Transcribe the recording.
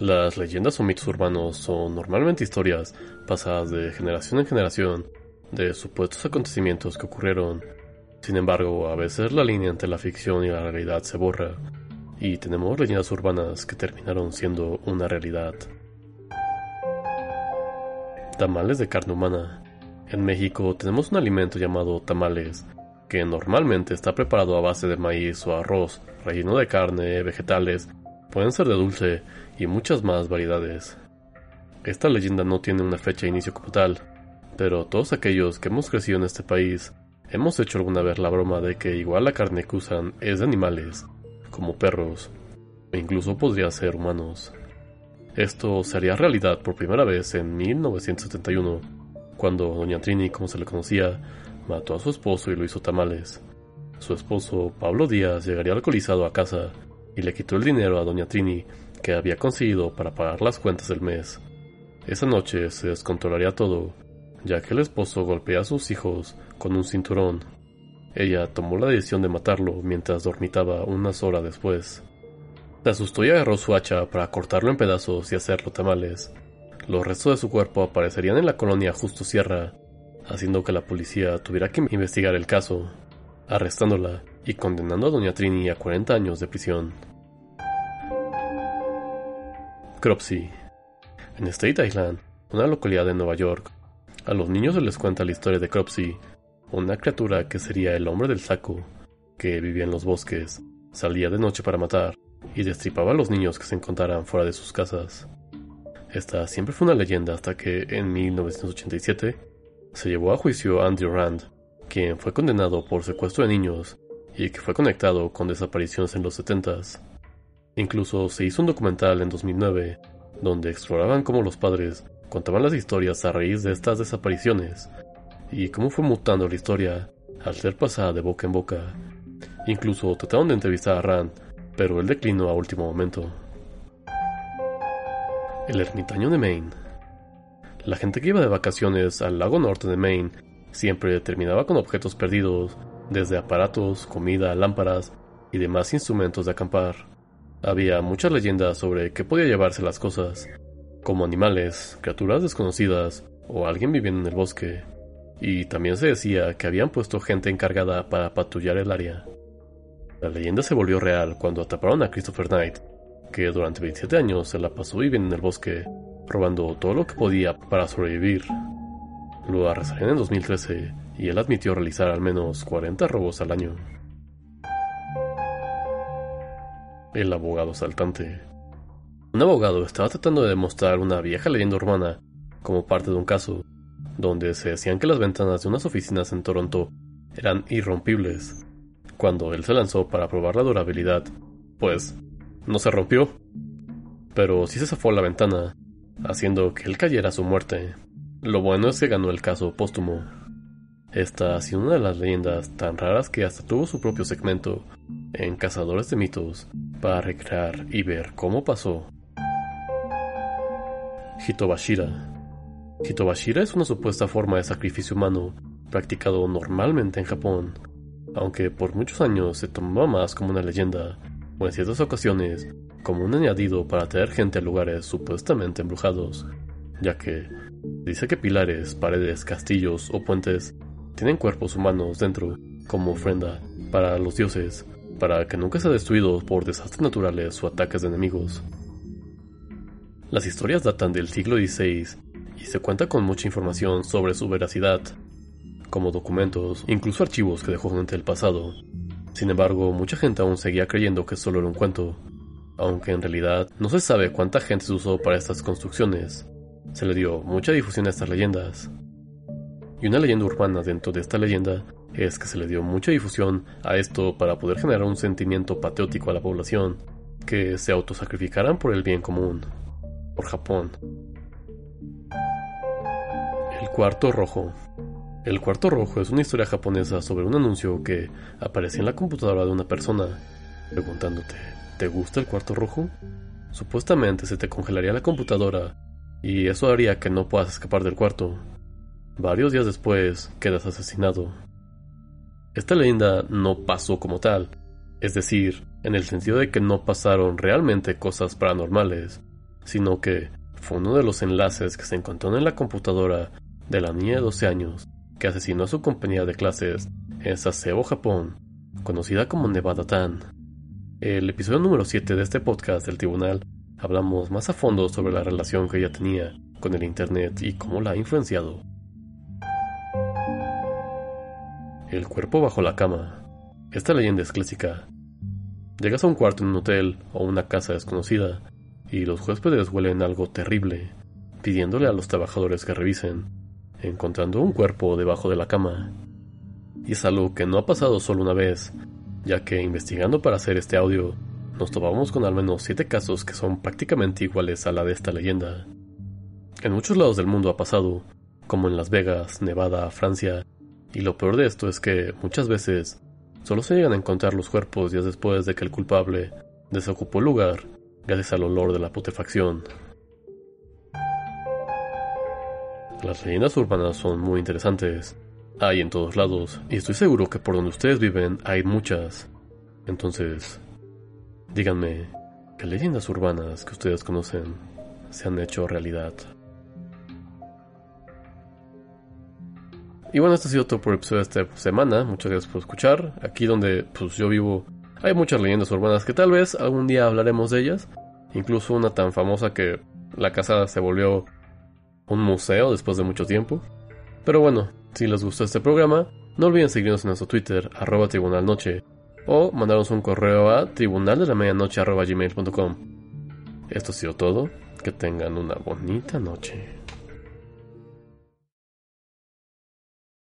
Las leyendas o mitos urbanos son normalmente historias pasadas de generación en generación de supuestos acontecimientos que ocurrieron. Sin embargo, a veces la línea entre la ficción y la realidad se borra, y tenemos leyendas urbanas que terminaron siendo una realidad. Tamales de carne humana. En México tenemos un alimento llamado tamales, que normalmente está preparado a base de maíz o arroz, relleno de carne, vegetales, pueden ser de dulce y muchas más variedades. Esta leyenda no tiene una fecha de inicio como tal, pero todos aquellos que hemos crecido en este país hemos hecho alguna vez la broma de que igual la carne que usan es de animales, como perros, o incluso podría ser humanos. Esto sería realidad por primera vez en 1971, cuando Doña Trini, como se le conocía, mató a su esposo y lo hizo tamales. Su esposo, Pablo Díaz, llegaría alcoholizado a casa y le quitó el dinero a Doña Trini que había conseguido para pagar las cuentas del mes. Esa noche se descontrolaría todo, ya que el esposo golpea a sus hijos con un cinturón. Ella tomó la decisión de matarlo mientras dormitaba unas horas después. Se asustó y agarró su hacha para cortarlo en pedazos y hacerlo tamales. Los restos de su cuerpo aparecerían en la colonia Justo Sierra, haciendo que la policía tuviera que investigar el caso, arrestándola y condenando a Doña Trini a 40 años de prisión. Cropsey. En State Island, una localidad de Nueva York, a los niños se les cuenta la historia de Cropsey, una criatura que sería el hombre del saco, que vivía en los bosques, salía de noche para matar y destripaba a los niños que se encontraran fuera de sus casas. Esta siempre fue una leyenda hasta que en 1987 se llevó a juicio a Andrew Rand, quien fue condenado por secuestro de niños y que fue conectado con desapariciones en los 70s. Incluso se hizo un documental en 2009 donde exploraban cómo los padres contaban las historias a raíz de estas desapariciones y cómo fue mutando la historia al ser pasada de boca en boca. Incluso trataron de entrevistar a Rand, pero él declinó a último momento. El ermitaño de Maine. La gente que iba de vacaciones al lago norte de Maine siempre terminaba con objetos perdidos, desde aparatos, comida, lámparas y demás instrumentos de acampar. Había muchas leyendas sobre qué podía llevarse las cosas, como animales, criaturas desconocidas o alguien viviendo en el bosque, y también se decía que habían puesto gente encargada para patrullar el área. La leyenda se volvió real cuando atraparon a Christopher Knight, que durante 27 años se la pasó viviendo en el bosque, robando todo lo que podía para sobrevivir. Lo arrestaron en 2013 y él admitió realizar al menos 40 robos al año. El abogado saltante. Un abogado estaba tratando de demostrar una vieja leyenda urbana como parte de un caso, donde se decían que las ventanas de unas oficinas en Toronto eran irrompibles. Cuando él se lanzó para probar la durabilidad, pues no se rompió, pero sí se zafó la ventana, haciendo que él cayera a su muerte. Lo bueno es que ganó el caso póstumo. Esta ha sido una de las leyendas tan raras que hasta tuvo su propio segmento en Cazadores de Mitos para recrear y ver cómo pasó. Hitobashira. Hitobashira es una supuesta forma de sacrificio humano practicado normalmente en Japón, aunque por muchos años se tomaba más como una leyenda, o en ciertas ocasiones como un añadido para atraer gente a lugares supuestamente embrujados, ya que dice que pilares, paredes, castillos o puentes tienen cuerpos humanos dentro como ofrenda para los dioses para que nunca sea destruido por desastres naturales o ataques de enemigos. Las historias datan del siglo XVI y se cuenta con mucha información sobre su veracidad, como documentos, incluso archivos que dejó gente del pasado. Sin embargo, mucha gente aún seguía creyendo que solo era un cuento, aunque en realidad no se sabe cuánta gente se usó para estas construcciones. Se le dio mucha difusión a estas leyendas. Y una leyenda urbana dentro de esta leyenda es que se le dio mucha difusión a esto para poder generar un sentimiento patriótico a la población, que se autosacrificaran por el bien común. Por Japón. El cuarto rojo. El cuarto rojo es una historia japonesa sobre un anuncio que aparecía en la computadora de una persona, preguntándote, ¿te gusta el cuarto rojo? Supuestamente se te congelaría la computadora y eso haría que no puedas escapar del cuarto. Varios días después quedas asesinado. Esta leyenda no pasó como tal, es decir, en el sentido de que no pasaron realmente cosas paranormales, sino que fue uno de los enlaces que se encontró en la computadora de la niña de 12 años que asesinó a su compañera de clases en Sasebo, Japón, conocida como Nevada Tan. El episodio número 7 de este podcast del tribunal hablamos más a fondo sobre la relación que ella tenía con el Internet y cómo la ha influenciado. El cuerpo bajo la cama. Esta leyenda es clásica. Llegas a un cuarto en un hotel o una casa desconocida y los huéspedes huelen algo terrible, pidiéndole a los trabajadores que revisen, encontrando un cuerpo debajo de la cama. Y es algo que no ha pasado solo una vez, ya que investigando para hacer este audio, nos topamos con al menos siete casos que son prácticamente iguales a la de esta leyenda. En muchos lados del mundo ha pasado, como en Las Vegas, Nevada, Francia y lo peor de esto es que muchas veces solo se llegan a encontrar los cuerpos días después de que el culpable desocupó el lugar gracias al olor de la putrefacción. Las leyendas urbanas son muy interesantes. Hay en todos lados y estoy seguro que por donde ustedes viven hay muchas. Entonces, díganme, ¿qué leyendas urbanas que ustedes conocen se han hecho realidad? Y bueno, este ha sido todo por el episodio de esta semana. Muchas gracias por escuchar. Aquí donde pues, yo vivo hay muchas leyendas urbanas que tal vez algún día hablaremos de ellas. Incluso una tan famosa que la casa se volvió un museo después de mucho tiempo. Pero bueno, si les gustó este programa, no olviden seguirnos en nuestro Twitter, arroba tribunalnoche, o mandarnos un correo a tribunaldelamedianoche arroba gmail.com. Esto ha sido todo. Que tengan una bonita noche.